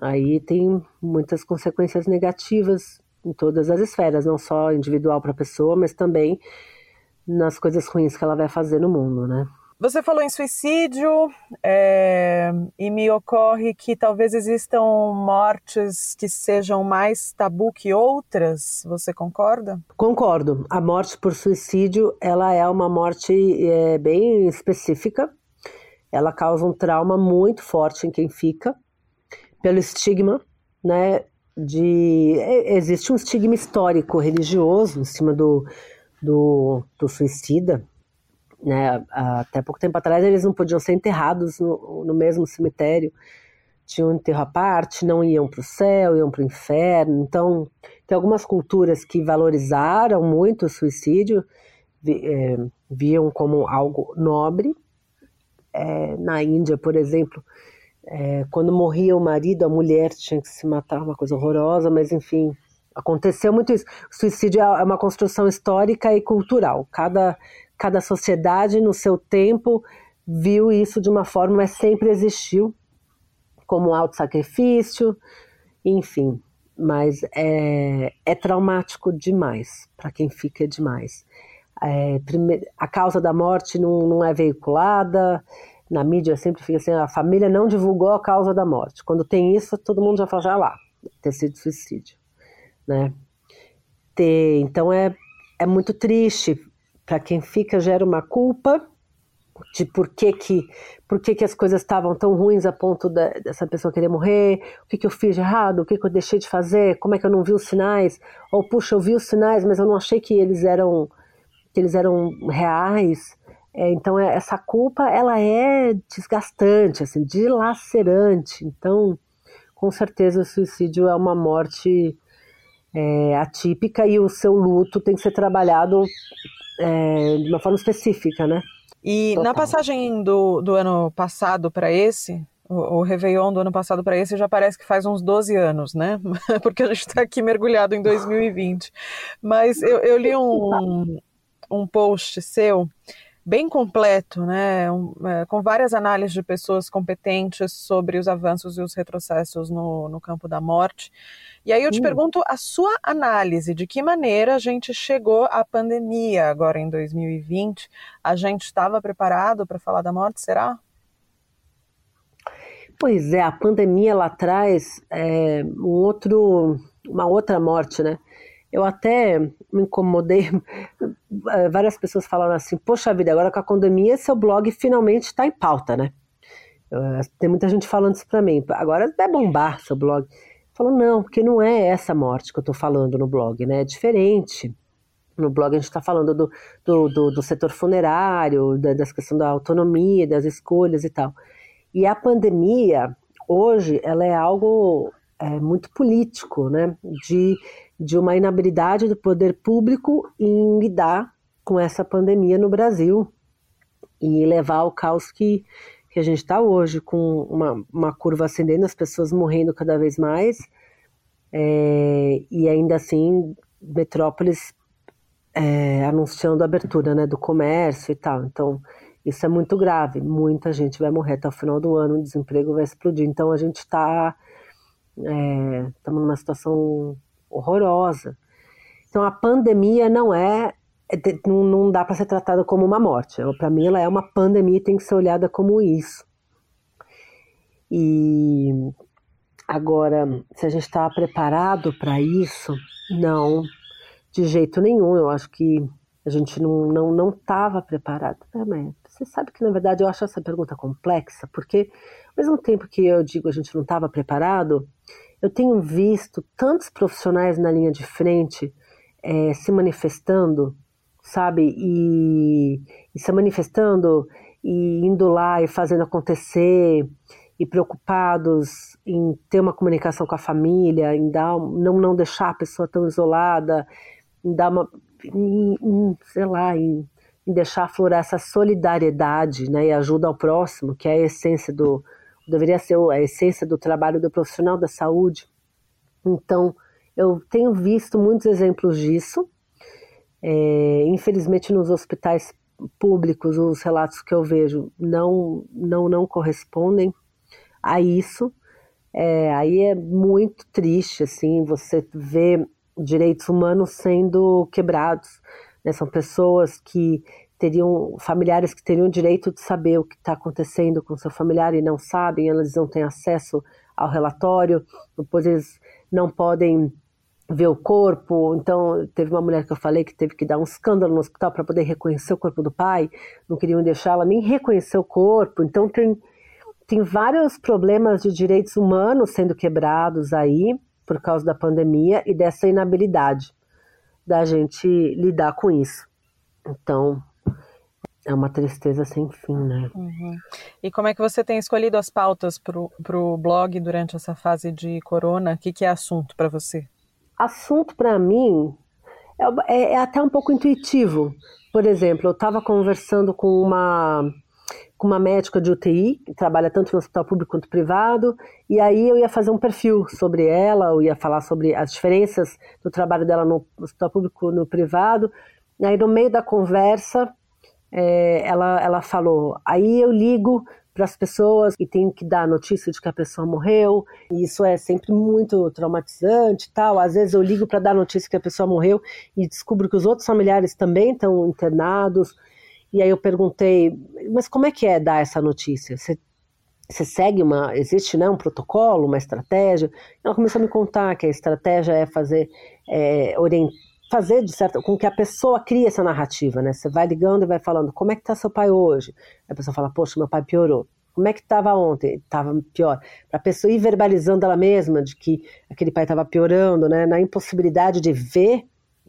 aí tem muitas consequências negativas em todas as esferas, não só individual para a pessoa, mas também nas coisas ruins que ela vai fazer no mundo, né? Você falou em suicídio é, e me ocorre que talvez existam mortes que sejam mais tabu que outras. Você concorda? Concordo. A morte por suicídio ela é uma morte é, bem específica. Ela causa um trauma muito forte em quem fica pelo estigma, né? De existe um estigma histórico religioso em cima do, do, do suicida né? Até pouco tempo atrás eles não podiam ser enterrados no, no mesmo cemitério, tinham um enterro à parte, não iam para o céu, iam para o inferno. Então, tem algumas culturas que valorizaram muito o suicídio, vi, é, viam como algo nobre. É, na Índia, por exemplo, é, quando morria o marido, a mulher tinha que se matar, uma coisa horrorosa, mas enfim, aconteceu muito isso. O suicídio é uma construção histórica e cultural. Cada cada sociedade no seu tempo viu isso de uma forma, mas sempre existiu como auto-sacrifício, enfim. Mas é, é traumático demais, para quem fica demais. É, a causa da morte não, não é veiculada, na mídia sempre fica assim, a família não divulgou a causa da morte. Quando tem isso, todo mundo já fala, já lá, ter sido suicídio, né? Ter, então é, é muito triste para quem fica gera uma culpa de por que que, por que, que as coisas estavam tão ruins a ponto da, dessa pessoa querer morrer, o que, que eu fiz de errado, o que, que eu deixei de fazer, como é que eu não vi os sinais, ou puxa, eu vi os sinais, mas eu não achei que eles eram, que eles eram reais. É, então é, essa culpa ela é desgastante, assim, dilacerante. Então, com certeza o suicídio é uma morte é, atípica e o seu luto tem que ser trabalhado é, de uma forma específica, né? E Total. na passagem do, do ano passado para esse, o, o Réveillon do ano passado para esse já parece que faz uns 12 anos, né? Porque a gente está aqui mergulhado em 2020. Mas eu, eu li um, um post seu bem completo, né, um, é, com várias análises de pessoas competentes sobre os avanços e os retrocessos no, no campo da morte. E aí eu te uh. pergunto a sua análise, de que maneira a gente chegou à pandemia agora em 2020? A gente estava preparado para falar da morte, será? Pois é, a pandemia lá atrás é, um outro, uma outra morte, né? Eu até me incomodei, várias pessoas falaram assim, poxa vida, agora com a pandemia seu blog finalmente está em pauta, né? Tem muita gente falando isso para mim, agora vai bombar seu blog. Falou, não, porque não é essa morte que eu estou falando no blog, né? É diferente. No blog a gente está falando do, do, do, do, setor funerário, da, questões da autonomia, das escolhas e tal. E a pandemia, hoje, ela é algo é, muito político, né? De, de uma inabilidade do poder público em lidar com essa pandemia no Brasil e levar ao caos que, que a gente está hoje, com uma, uma curva ascendendo, as pessoas morrendo cada vez mais, é, e ainda assim, Metrópolis é, anunciando a abertura né, do comércio e tal. Então, isso é muito grave. Muita gente vai morrer até o final do ano, o desemprego vai explodir. Então, a gente está é, numa situação horrorosa. Então, a pandemia não é é, não, dá para ser tratada como uma morte. Para mim, ela é uma pandemia e tem que ser olhada como isso. E agora, se a gente está preparado para isso, não, de jeito nenhum. Eu acho que a gente não não não estava preparado. É, mas você sabe que na verdade eu acho essa pergunta complexa, porque ao mesmo tempo que eu digo a gente não estava preparado, eu tenho visto tantos profissionais na linha de frente é, se manifestando sabe? E, e se manifestando e indo lá e fazendo acontecer e preocupados em ter uma comunicação com a família, em dar, não, não deixar a pessoa tão isolada, em dar uma, em, em, sei lá, em, em deixar aflorar essa solidariedade, né, e ajuda ao próximo, que é a essência do, deveria ser a essência do trabalho do profissional da saúde. Então, eu tenho visto muitos exemplos disso, é, infelizmente, nos hospitais públicos, os relatos que eu vejo não, não, não correspondem a isso. É, aí é muito triste, assim, você ver direitos humanos sendo quebrados. Né? São pessoas que teriam, familiares que teriam direito de saber o que está acontecendo com seu familiar e não sabem, elas não têm acesso ao relatório, depois eles não podem ver o corpo. Então, teve uma mulher que eu falei que teve que dar um escândalo no hospital para poder reconhecer o corpo do pai, não queriam deixar ela nem reconhecer o corpo. Então, tem, tem vários problemas de direitos humanos sendo quebrados aí por causa da pandemia e dessa inabilidade da gente lidar com isso. Então, é uma tristeza sem fim, né? Uhum. E como é que você tem escolhido as pautas para o blog durante essa fase de corona? O que, que é assunto para você? Assunto para mim é, é, é, até um pouco intuitivo. Por exemplo, eu estava conversando com uma com uma médica de UTI, que trabalha tanto no hospital público quanto privado, e aí eu ia fazer um perfil sobre ela, eu ia falar sobre as diferenças do trabalho dela no hospital público e no privado. E aí, no meio da conversa, é, ela, ela falou: aí eu ligo para as pessoas que tem que dar notícia de que a pessoa morreu, e isso é sempre muito traumatizante tal. Às vezes eu ligo para dar notícia que a pessoa morreu e descubro que os outros familiares também estão internados. E aí eu perguntei, mas como é que é dar essa notícia? Você, você segue uma, existe né, um protocolo, uma estratégia? Ela começou a me contar que a estratégia é fazer, é, fazer de certo, com que a pessoa crie essa narrativa, né? Você vai ligando e vai falando, como é que tá seu pai hoje? A pessoa fala, poxa, meu pai piorou. Como é que estava ontem? Estava pior. Para a pessoa ir verbalizando ela mesma de que aquele pai estava piorando, né? Na impossibilidade de ver,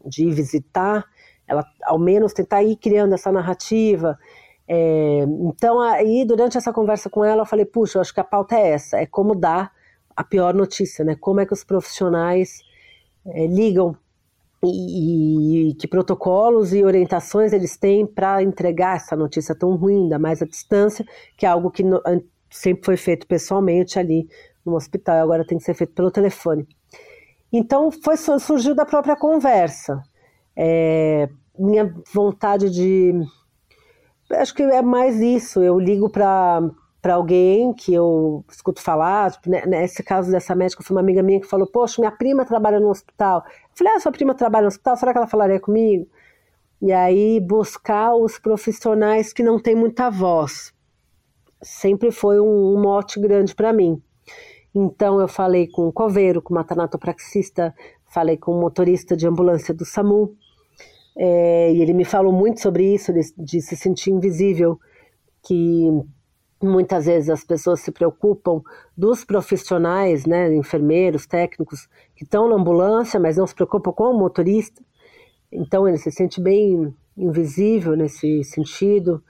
de ir visitar, ela ao menos tentar ir criando essa narrativa. É, então, aí, durante essa conversa com ela, eu falei: puxa, eu acho que a pauta é essa: é como dar a pior notícia, né? Como é que os profissionais é, ligam e, e, que protocolos e orientações eles têm para entregar essa notícia tão ruim, ainda mais à distância, que é algo que no, sempre foi feito pessoalmente ali no hospital, agora tem que ser feito pelo telefone. Então, foi surgiu da própria conversa é, minha vontade de. Acho que é mais isso. Eu ligo para para alguém que eu escuto falar, tipo, né, nesse caso dessa médica foi uma amiga minha que falou, poxa, minha prima trabalha no hospital. Falei, ah, sua prima trabalha no hospital, será que ela falaria comigo? E aí buscar os profissionais que não têm muita voz. Sempre foi um, mote grande para mim. Então eu falei com o coveiro, com uma tanatopraxista, falei com o motorista de ambulância do SAMU, é, e ele me falou muito sobre isso, de, de se sentir invisível, que muitas vezes as pessoas se preocupam dos profissionais, né, enfermeiros, técnicos, que estão na ambulância, mas não se preocupam com o motorista. Então ele se sente bem invisível nesse sentido.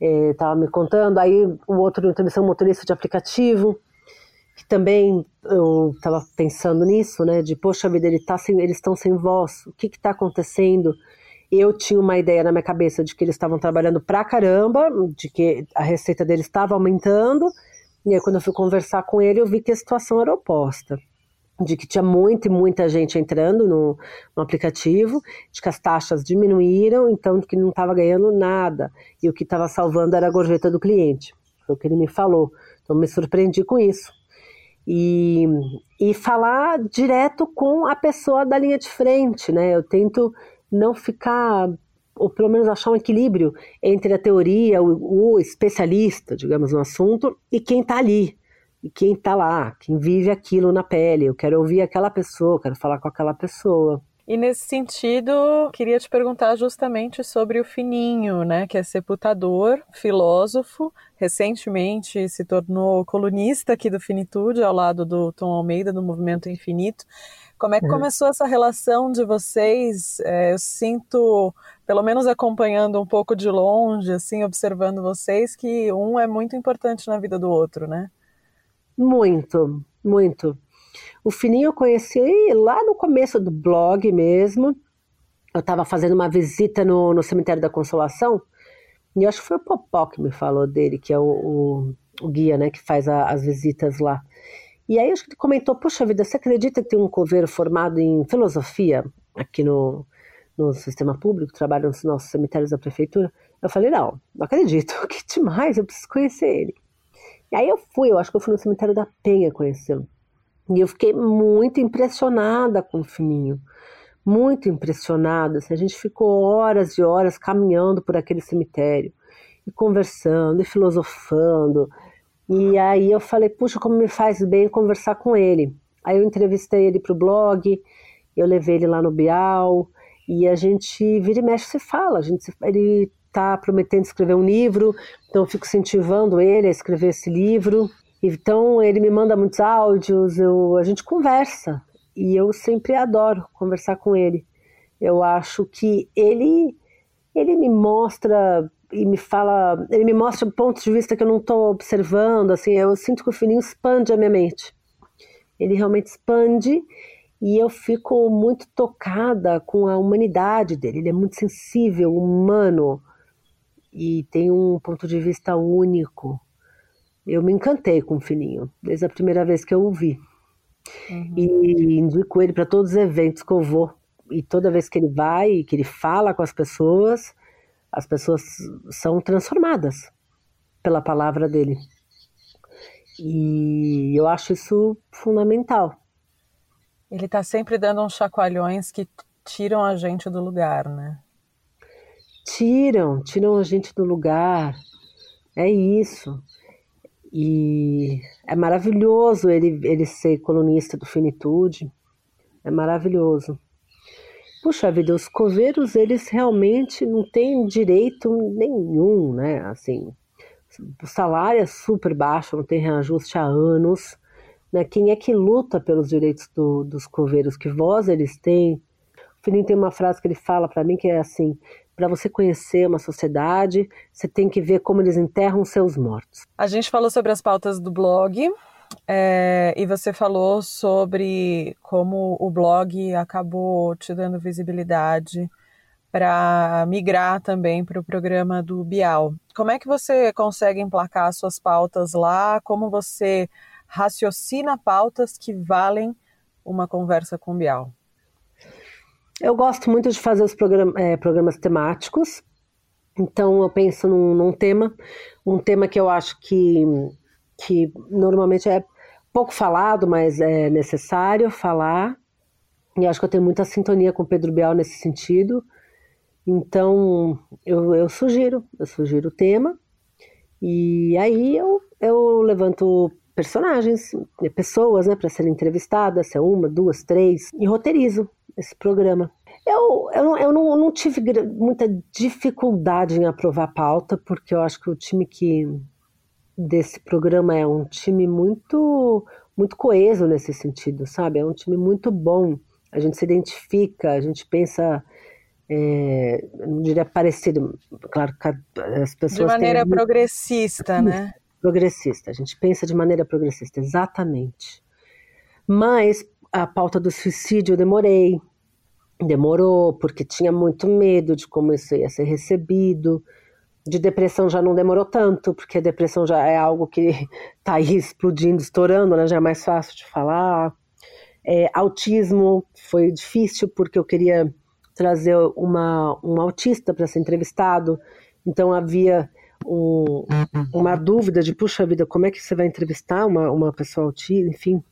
Estava é, me contando. Aí o outro entrevistou motorista de aplicativo que também eu estava pensando nisso, né? De poxa vida, ele tá sem, eles estão sem voz. O que está acontecendo? Eu tinha uma ideia na minha cabeça de que eles estavam trabalhando pra caramba, de que a receita deles estava aumentando. E aí, quando eu fui conversar com ele, eu vi que a situação era oposta. De que tinha muita e muita gente entrando no, no aplicativo, de que as taxas diminuíram, então de que não estava ganhando nada. E o que estava salvando era a gorjeta do cliente. Foi o que ele me falou. Então, me surpreendi com isso e, e falar direto com a pessoa da linha de frente, né? Eu tento não ficar, ou pelo menos achar um equilíbrio entre a teoria, o, o especialista, digamos, no assunto, e quem está ali, e quem está lá, quem vive aquilo na pele. Eu quero ouvir aquela pessoa, quero falar com aquela pessoa. E nesse sentido, queria te perguntar justamente sobre o Fininho, né, que é sepultador, filósofo, recentemente se tornou colunista aqui do Finitude, ao lado do Tom Almeida, do Movimento Infinito. Como é que é. começou essa relação de vocês? É, eu sinto, pelo menos acompanhando um pouco de longe, assim, observando vocês, que um é muito importante na vida do outro, né? Muito, muito. O Fininho eu conheci lá no começo do blog mesmo. Eu estava fazendo uma visita no, no Cemitério da Consolação, e acho que foi o Popó que me falou dele, que é o, o, o guia, né, que faz a, as visitas lá. E aí acho que ele comentou, poxa vida, você acredita que tem um coveiro formado em filosofia aqui no, no sistema público, trabalha nos nossos cemitérios da prefeitura? Eu falei, não, não acredito, que demais, eu preciso conhecer ele. E aí eu fui, eu acho que eu fui no cemitério da Penha conhecê-lo. E eu fiquei muito impressionada com o Fininho, muito impressionada. Assim, a gente ficou horas e horas caminhando por aquele cemitério, e conversando, e filosofando. E aí eu falei, puxa, como me faz bem conversar com ele. Aí eu entrevistei ele para o blog, eu levei ele lá no Bial, e a gente vira e mexe se fala. A gente, ele está prometendo escrever um livro, então eu fico incentivando ele a escrever esse livro. Então ele me manda muitos áudios, eu, a gente conversa e eu sempre adoro conversar com ele. Eu acho que ele ele me mostra e me fala, ele me mostra pontos de vista que eu não estou observando, assim, eu sinto que o Fininho expande a minha mente. Ele realmente expande e eu fico muito tocada com a humanidade dele. Ele é muito sensível, humano e tem um ponto de vista único. Eu me encantei com o Fininho, desde a primeira vez que eu o vi. Uhum. E indico ele para todos os eventos que eu vou. E toda vez que ele vai, que ele fala com as pessoas, as pessoas são transformadas pela palavra dele. E eu acho isso fundamental. Ele está sempre dando uns chacoalhões que tiram a gente do lugar, né? Tiram, tiram a gente do lugar. É isso. E é maravilhoso ele, ele ser colunista do Finitude. É maravilhoso. Puxa vida, os coveiros, eles realmente não têm direito nenhum, né? Assim, o salário é super baixo, não tem reajuste há anos. Né? Quem é que luta pelos direitos do, dos coveiros? Que voz eles têm? O Fininho tem uma frase que ele fala para mim que é assim: para você conhecer uma sociedade, você tem que ver como eles enterram seus mortos. A gente falou sobre as pautas do blog. É, e você falou sobre como o blog acabou te dando visibilidade para migrar também para o programa do Bial. Como é que você consegue emplacar suas pautas lá? Como você raciocina pautas que valem uma conversa com o Bial? Eu gosto muito de fazer os program é, programas temáticos. Então eu penso num, num, tema, um tema que eu acho que, que normalmente é pouco falado, mas é necessário falar. E acho que eu tenho muita sintonia com o Pedro Bial nesse sentido. Então eu, eu sugiro, eu sugiro o tema. E aí eu, eu levanto personagens, pessoas, né, para serem entrevistadas, se é uma, duas, três, e roteirizo esse programa. Eu, eu, eu não, não tive muita dificuldade em aprovar a pauta, porque eu acho que o time que desse programa é um time muito muito coeso nesse sentido, sabe? É um time muito bom. A gente se identifica, a gente pensa, é, não diria parecido, claro as pessoas. De maneira têm... progressista, né? Progressista. A gente pensa de maneira progressista, exatamente. Mas a pauta do suicídio eu demorei. Demorou, porque tinha muito medo de como isso ia ser recebido. De depressão já não demorou tanto, porque a depressão já é algo que está aí explodindo, estourando, né? já é mais fácil de falar. É, autismo foi difícil, porque eu queria trazer uma, um autista para ser entrevistado, então havia um, uma dúvida de, puxa vida, como é que você vai entrevistar uma, uma pessoa autista, enfim.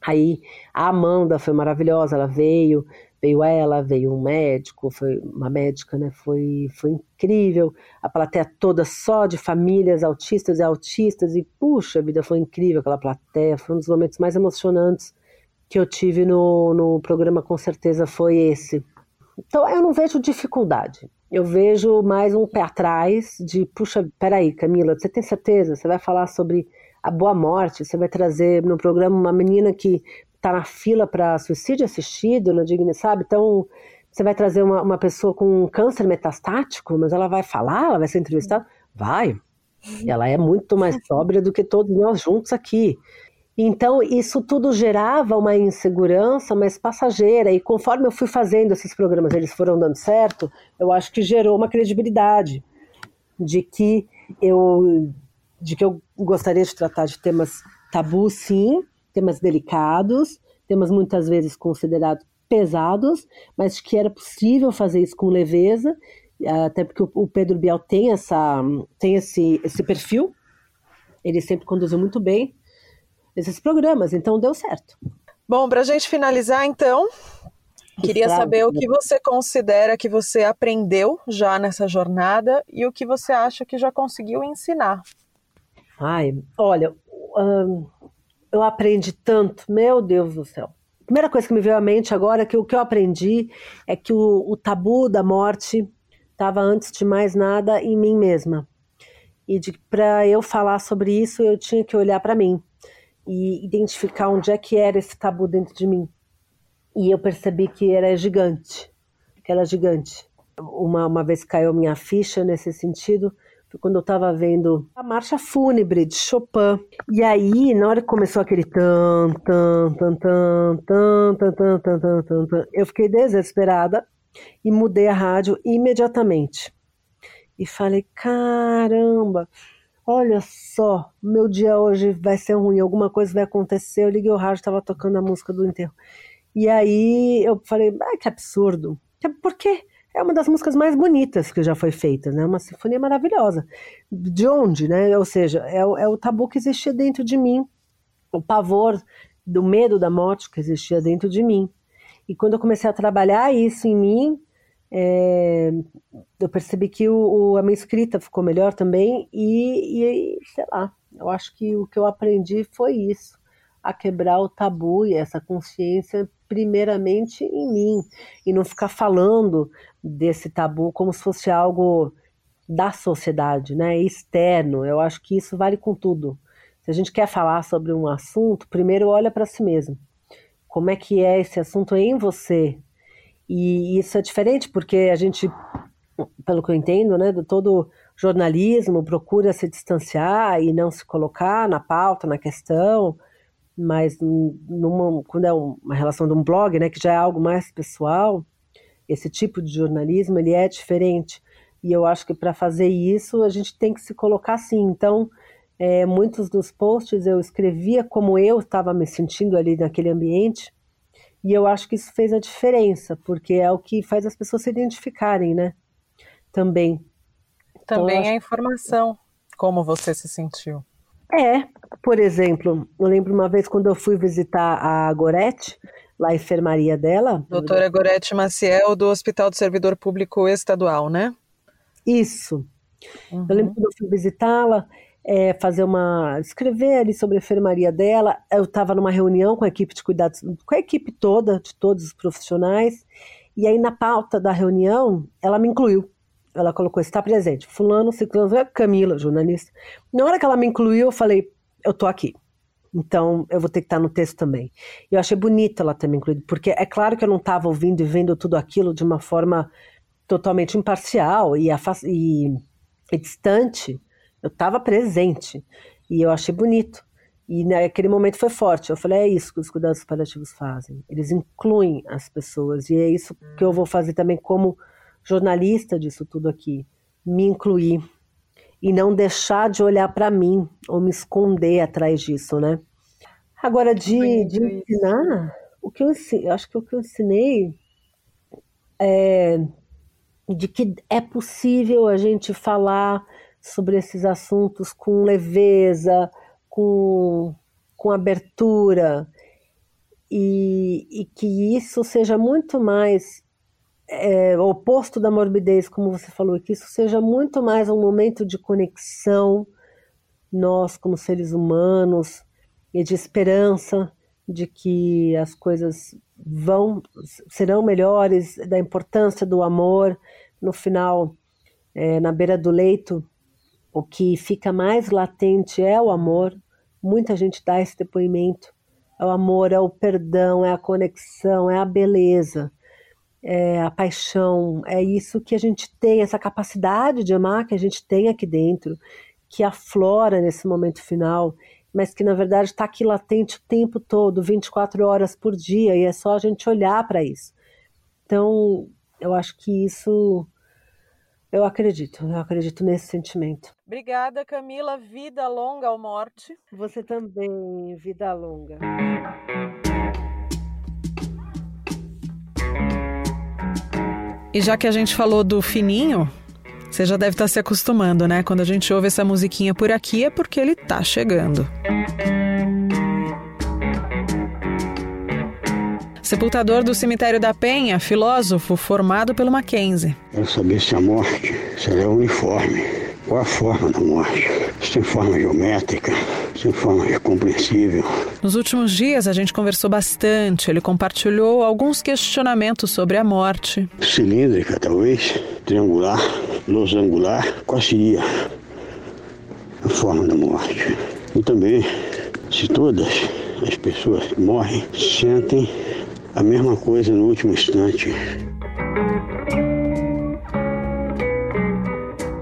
Aí a Amanda foi maravilhosa, ela veio, veio ela, veio um médico, foi uma médica, né? Foi, foi incrível. A plateia toda só de famílias autistas e autistas, e puxa vida, foi incrível aquela plateia, foi um dos momentos mais emocionantes que eu tive no, no programa, com certeza foi esse. Então eu não vejo dificuldade. Eu vejo mais um pé atrás de, puxa, peraí, Camila, você tem certeza? Você vai falar sobre a boa morte? Você vai trazer no programa uma menina que está na fila para suicídio assistido, na Digna, sabe? Então, você vai trazer uma, uma pessoa com câncer metastático, mas ela vai falar, ela vai ser entrevistada? Vai. Ela é muito mais sóbria do que todos nós juntos aqui. Então, isso tudo gerava uma insegurança mais passageira, e conforme eu fui fazendo esses programas, eles foram dando certo, eu acho que gerou uma credibilidade de que eu, de que eu gostaria de tratar de temas tabus, sim, temas delicados, temas muitas vezes considerados pesados, mas que era possível fazer isso com leveza até porque o Pedro Bial tem, essa, tem esse, esse perfil, ele sempre conduziu muito bem esses programas, então deu certo. Bom, para a gente finalizar, então, queria saber o que você considera que você aprendeu já nessa jornada e o que você acha que já conseguiu ensinar. Ai, olha, eu aprendi tanto, meu Deus do céu. Primeira coisa que me veio à mente agora é que o que eu aprendi é que o, o tabu da morte estava antes de mais nada em mim mesma. E para eu falar sobre isso, eu tinha que olhar para mim e identificar onde é que era esse tabu dentro de mim. E eu percebi que era gigante, que era gigante. Uma, uma vez caiu minha ficha nesse sentido, quando eu estava vendo a marcha fúnebre de Chopin. E aí, na hora que começou aquele tan, tan, tan, tan, tan, tan, tan, tan, tan, tan, tan, eu fiquei desesperada e mudei a rádio imediatamente. E falei: caramba, olha só, meu dia hoje vai ser ruim, alguma coisa vai acontecer. Eu liguei o rádio, estava tocando a música do enterro. E aí eu falei: ah, que absurdo. Por quê? É uma das músicas mais bonitas que já foi feita, né? Uma sinfonia maravilhosa. De onde, né? Ou seja, é, é o tabu que existia dentro de mim, o pavor do medo da morte que existia dentro de mim. E quando eu comecei a trabalhar isso em mim, é, eu percebi que o, o, a minha escrita ficou melhor também e, e, sei lá, eu acho que o que eu aprendi foi isso, a quebrar o tabu e essa consciência primeiramente em mim e não ficar falando desse tabu como se fosse algo da sociedade, né, externo. Eu acho que isso vale com tudo. Se a gente quer falar sobre um assunto, primeiro olha para si mesmo como é que é esse assunto em você. E isso é diferente porque a gente, pelo que eu entendo, né, do todo jornalismo procura se distanciar e não se colocar na pauta, na questão, mas numa, quando é uma relação de um blog, né, que já é algo mais pessoal, esse tipo de jornalismo ele é diferente. E eu acho que para fazer isso a gente tem que se colocar assim. Então, é, muitos dos posts eu escrevia como eu estava me sentindo ali naquele ambiente, e eu acho que isso fez a diferença, porque é o que faz as pessoas se identificarem, né? Também. Também então, a informação, como você se sentiu. É, por exemplo, eu lembro uma vez quando eu fui visitar a Gorete, lá a enfermaria dela. Doutora Gorete Maciel, do Hospital do Servidor Público Estadual, né? Isso. Uhum. Eu lembro quando eu fui visitá-la, é, fazer uma. escrever ali sobre a enfermaria dela. Eu estava numa reunião com a equipe de cuidados, com a equipe toda, de todos os profissionais, e aí na pauta da reunião, ela me incluiu. Ela colocou, está presente, fulano, ciclano, Camila, jornalista. Na hora que ela me incluiu, eu falei, eu tô aqui. Então, eu vou ter que estar no texto também. Eu achei bonita ela ter me incluído, porque é claro que eu não estava ouvindo e vendo tudo aquilo de uma forma totalmente imparcial e, e, e distante, eu estava presente e eu achei bonito. E naquele momento foi forte. Eu falei: é isso que os cuidados paliativos fazem. Eles incluem as pessoas. E é isso que eu vou fazer também como jornalista disso tudo aqui. Me incluir. E não deixar de olhar para mim ou me esconder atrás disso, né? Agora, de, de ensinar, o que eu ensinei, acho que o que eu ensinei é de que é possível a gente falar sobre esses assuntos com leveza, com, com abertura, e, e que isso seja muito mais é, oposto da morbidez, como você falou, que isso seja muito mais um momento de conexão, nós como seres humanos, e de esperança de que as coisas vão serão melhores, da importância do amor. No final, é, na beira do leito, o que fica mais latente é o amor. Muita gente dá esse depoimento. É o amor, é o perdão, é a conexão, é a beleza, é a paixão. É isso que a gente tem, essa capacidade de amar que a gente tem aqui dentro, que aflora nesse momento final, mas que na verdade está aqui latente o tempo todo, 24 horas por dia, e é só a gente olhar para isso. Então, eu acho que isso eu acredito, eu acredito nesse sentimento. Obrigada, Camila. Vida longa ao morte. Você também, vida longa. E já que a gente falou do fininho, você já deve estar se acostumando, né? Quando a gente ouve essa musiquinha por aqui é porque ele tá chegando. Sepultador do Cemitério da Penha, filósofo formado pelo Mackenzie. Quero saber se a morte será uniforme. Qual a forma da morte? Se tem forma geométrica, se tem forma compreensível. Nos últimos dias a gente conversou bastante. Ele compartilhou alguns questionamentos sobre a morte. Cilíndrica, talvez, triangular, losangular. Qual seria a forma da morte? E também, se todas as pessoas que morrem sentem a mesma coisa no último instante.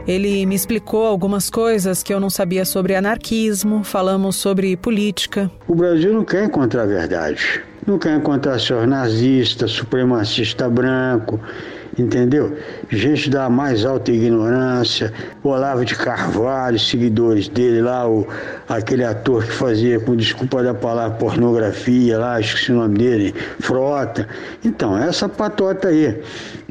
Ele me explicou algumas coisas que eu não sabia sobre anarquismo, falamos sobre política. O Brasil não quer encontrar a verdade. Não quer encontrar senhor nazista, supremacista branco, entendeu? Gente da mais alta ignorância, Olavo de Carvalho, seguidores dele lá, o, aquele ator que fazia, com desculpa da palavra, pornografia lá, esqueci o nome dele, Frota. Então, essa patota aí.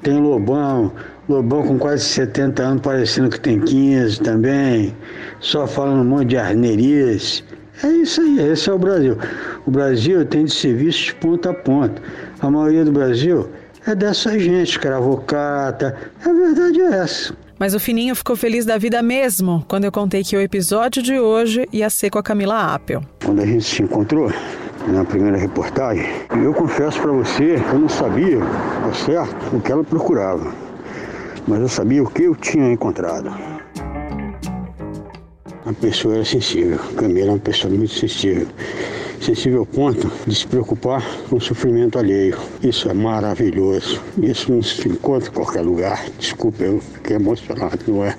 Tem Lobão, Lobão com quase 70 anos, parecendo que tem 15 também, só falando um monte de arnerias. É isso aí, esse é o Brasil. O Brasil tem de serviço de ponta a ponta. A maioria do Brasil é dessa gente, escravocata. A verdade é essa. Mas o Fininho ficou feliz da vida mesmo quando eu contei que o episódio de hoje ia ser com a Camila Apple. Quando a gente se encontrou na primeira reportagem, eu confesso para você que eu não sabia, ao certo, o que ela procurava. Mas eu sabia o que eu tinha encontrado. A pessoa era sensível, Camila era uma pessoa muito sensível sensível ao ponto de se preocupar com o sofrimento alheio. Isso é maravilhoso. Isso não se encontra em qualquer lugar. Desculpa, eu fiquei emocionado. Não é,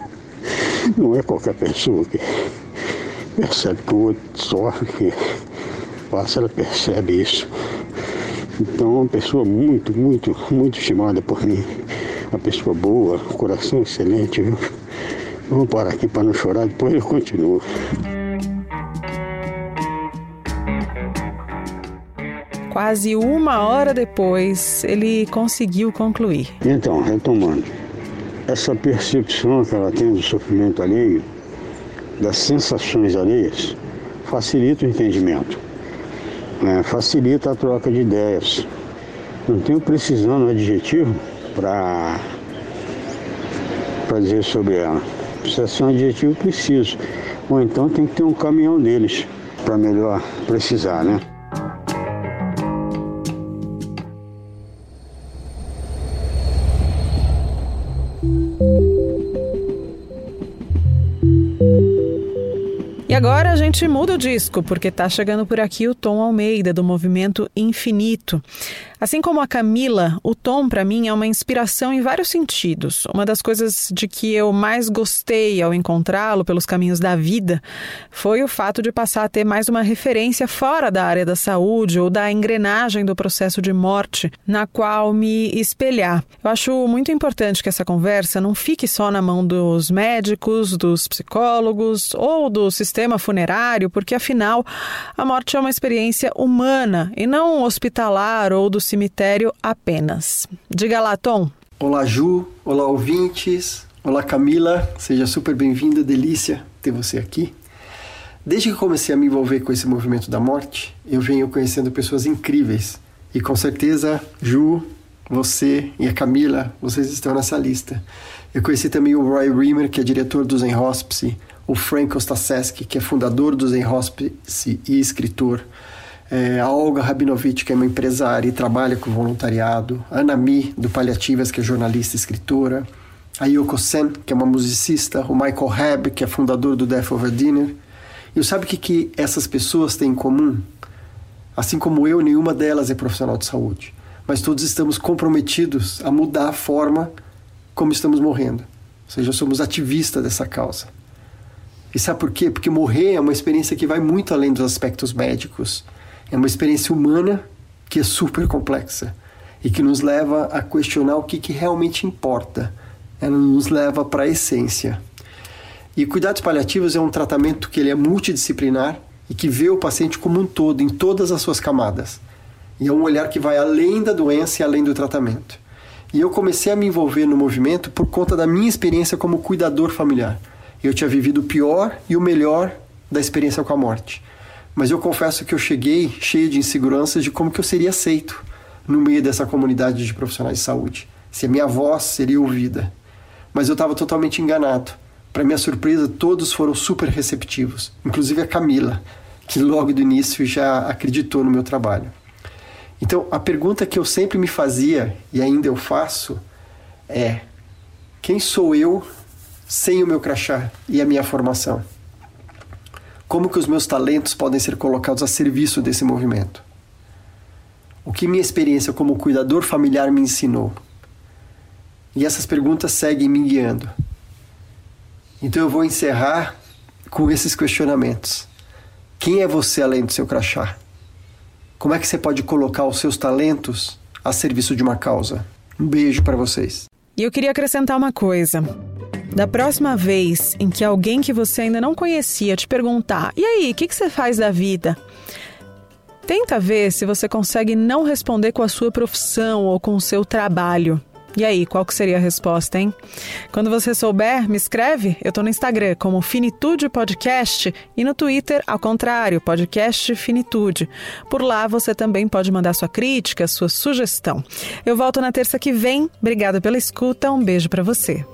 não é qualquer pessoa que percebe que o outro sofre, que passa, ela percebe isso. Então, uma pessoa muito, muito, muito estimada por mim. Uma pessoa boa, coração excelente, viu? Vamos parar aqui para não chorar, depois eu continuo. Quase uma hora depois, ele conseguiu concluir. Então, retomando, essa percepção que ela tem do sofrimento alheio, das sensações alheias, facilita o entendimento, né? facilita a troca de ideias. Não tenho precisão no adjetivo para dizer sobre ela. Precisa ser um adjetivo preciso. Ou então tem que ter um caminhão deles para melhor precisar, né? Agora a gente muda o disco, porque tá chegando por aqui o Tom Almeida, do movimento Infinito. Assim como a Camila, o Tom, para mim, é uma inspiração em vários sentidos. Uma das coisas de que eu mais gostei ao encontrá-lo pelos caminhos da vida foi o fato de passar a ter mais uma referência fora da área da saúde ou da engrenagem do processo de morte, na qual me espelhar. Eu acho muito importante que essa conversa não fique só na mão dos médicos, dos psicólogos ou do sistema funerário, porque afinal a morte é uma experiência humana e não hospitalar ou do cemitério apenas. Diga lá, Tom. Olá, Ju. Olá, ouvintes. Olá, Camila. Seja super bem-vinda. Delícia ter você aqui. Desde que comecei a me envolver com esse movimento da morte, eu venho conhecendo pessoas incríveis. E com certeza, Ju, você e a Camila, vocês estão nessa lista. Eu conheci também o Roy Rimmer, que é diretor do Zen Hospice, o Frank Ostaseski, que é fundador do Zen Hospice e escritor, é, a Olga Rabinovich, que é uma empresária e trabalha com voluntariado, a Ana Mi, do Paliativas, que é jornalista e escritora, a Yoko Sen, que é uma musicista, o Michael Hebb, que é fundador do Death Over Dinner. E sabe o que, que essas pessoas têm em comum? Assim como eu, nenhuma delas é profissional de saúde, mas todos estamos comprometidos a mudar a forma como estamos morrendo. Ou seja, somos ativistas dessa causa. E sabe por quê? Porque morrer é uma experiência que vai muito além dos aspectos médicos é uma experiência humana que é super complexa e que nos leva a questionar o que, que realmente importa. Ela nos leva para a essência. E cuidados paliativos é um tratamento que ele é multidisciplinar e que vê o paciente como um todo, em todas as suas camadas. E é um olhar que vai além da doença e além do tratamento. E eu comecei a me envolver no movimento por conta da minha experiência como cuidador familiar. Eu tinha vivido o pior e o melhor da experiência com a morte. Mas eu confesso que eu cheguei cheio de inseguranças de como que eu seria aceito no meio dessa comunidade de profissionais de saúde, se a minha voz seria ouvida. Mas eu estava totalmente enganado. Para minha surpresa, todos foram super receptivos, inclusive a Camila, que logo do início já acreditou no meu trabalho. Então, a pergunta que eu sempre me fazia e ainda eu faço é: quem sou eu sem o meu crachá e a minha formação? Como que os meus talentos podem ser colocados a serviço desse movimento? O que minha experiência como cuidador familiar me ensinou? E essas perguntas seguem me guiando. Então eu vou encerrar com esses questionamentos. Quem é você além do seu crachá? Como é que você pode colocar os seus talentos a serviço de uma causa? Um beijo para vocês. E eu queria acrescentar uma coisa. Da próxima vez em que alguém que você ainda não conhecia te perguntar: e aí, o que, que você faz da vida? Tenta ver se você consegue não responder com a sua profissão ou com o seu trabalho. E aí, qual que seria a resposta, hein? Quando você souber, me escreve. Eu tô no Instagram como Finitude Podcast e no Twitter, ao contrário, Podcast Finitude. Por lá você também pode mandar sua crítica, sua sugestão. Eu volto na terça que vem. Obrigada pela escuta. Um beijo para você.